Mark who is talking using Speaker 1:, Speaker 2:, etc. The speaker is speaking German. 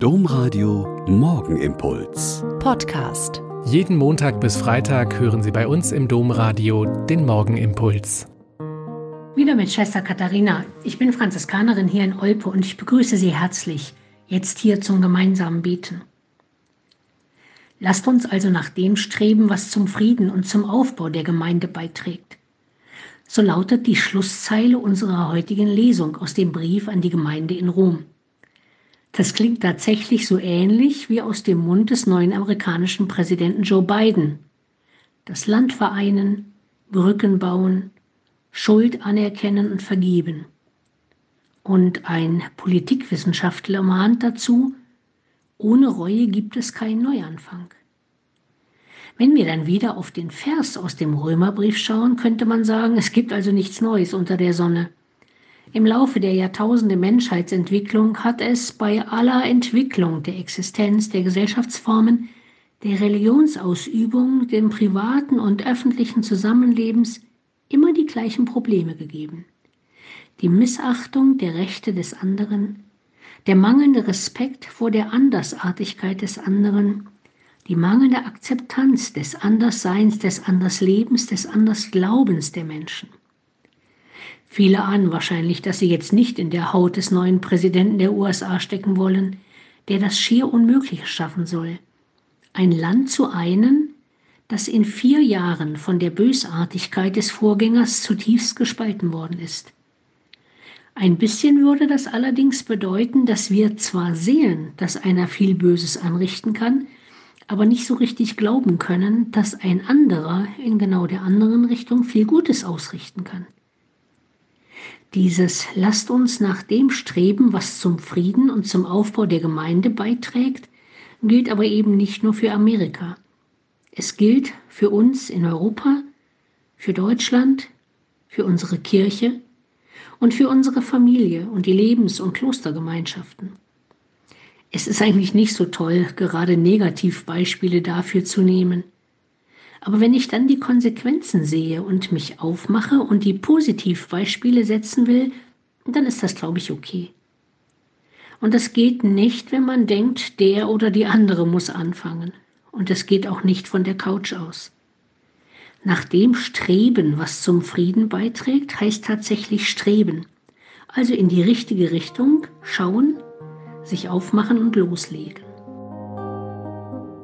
Speaker 1: Domradio Morgenimpuls.
Speaker 2: Podcast.
Speaker 3: Jeden Montag bis Freitag hören Sie bei uns im Domradio den Morgenimpuls.
Speaker 4: Wieder mit Schwester Katharina. Ich bin Franziskanerin hier in Olpe und ich begrüße Sie herzlich jetzt hier zum gemeinsamen Beten. Lasst uns also nach dem streben, was zum Frieden und zum Aufbau der Gemeinde beiträgt. So lautet die Schlusszeile unserer heutigen Lesung aus dem Brief an die Gemeinde in Rom. Das klingt tatsächlich so ähnlich wie aus dem Mund des neuen amerikanischen Präsidenten Joe Biden. Das Land vereinen, Brücken bauen, Schuld anerkennen und vergeben. Und ein Politikwissenschaftler mahnt dazu, ohne Reue gibt es keinen Neuanfang. Wenn wir dann wieder auf den Vers aus dem Römerbrief schauen, könnte man sagen, es gibt also nichts Neues unter der Sonne. Im Laufe der Jahrtausende Menschheitsentwicklung hat es bei aller Entwicklung der Existenz der Gesellschaftsformen, der Religionsausübung, dem privaten und öffentlichen Zusammenlebens immer die gleichen Probleme gegeben. Die Missachtung der Rechte des anderen, der mangelnde Respekt vor der Andersartigkeit des anderen, die mangelnde Akzeptanz des Andersseins, des Anderslebens, des Andersglaubens der Menschen. Viele ahnen wahrscheinlich, dass sie jetzt nicht in der Haut des neuen Präsidenten der USA stecken wollen, der das schier Unmögliche schaffen soll. Ein Land zu einen, das in vier Jahren von der Bösartigkeit des Vorgängers zutiefst gespalten worden ist. Ein bisschen würde das allerdings bedeuten, dass wir zwar sehen, dass einer viel Böses anrichten kann, aber nicht so richtig glauben können, dass ein anderer in genau der anderen Richtung viel Gutes ausrichten kann. Dieses lasst uns nach dem streben, was zum Frieden und zum Aufbau der Gemeinde beiträgt, gilt aber eben nicht nur für Amerika. Es gilt für uns in Europa, für Deutschland, für unsere Kirche und für unsere Familie und die Lebens- und Klostergemeinschaften. Es ist eigentlich nicht so toll, gerade Negativbeispiele dafür zu nehmen. Aber wenn ich dann die Konsequenzen sehe und mich aufmache und die Positivbeispiele setzen will, dann ist das, glaube ich, okay. Und das geht nicht, wenn man denkt, der oder die andere muss anfangen. Und es geht auch nicht von der Couch aus. Nach dem Streben, was zum Frieden beiträgt, heißt tatsächlich streben. Also in die richtige Richtung schauen, sich aufmachen und loslegen.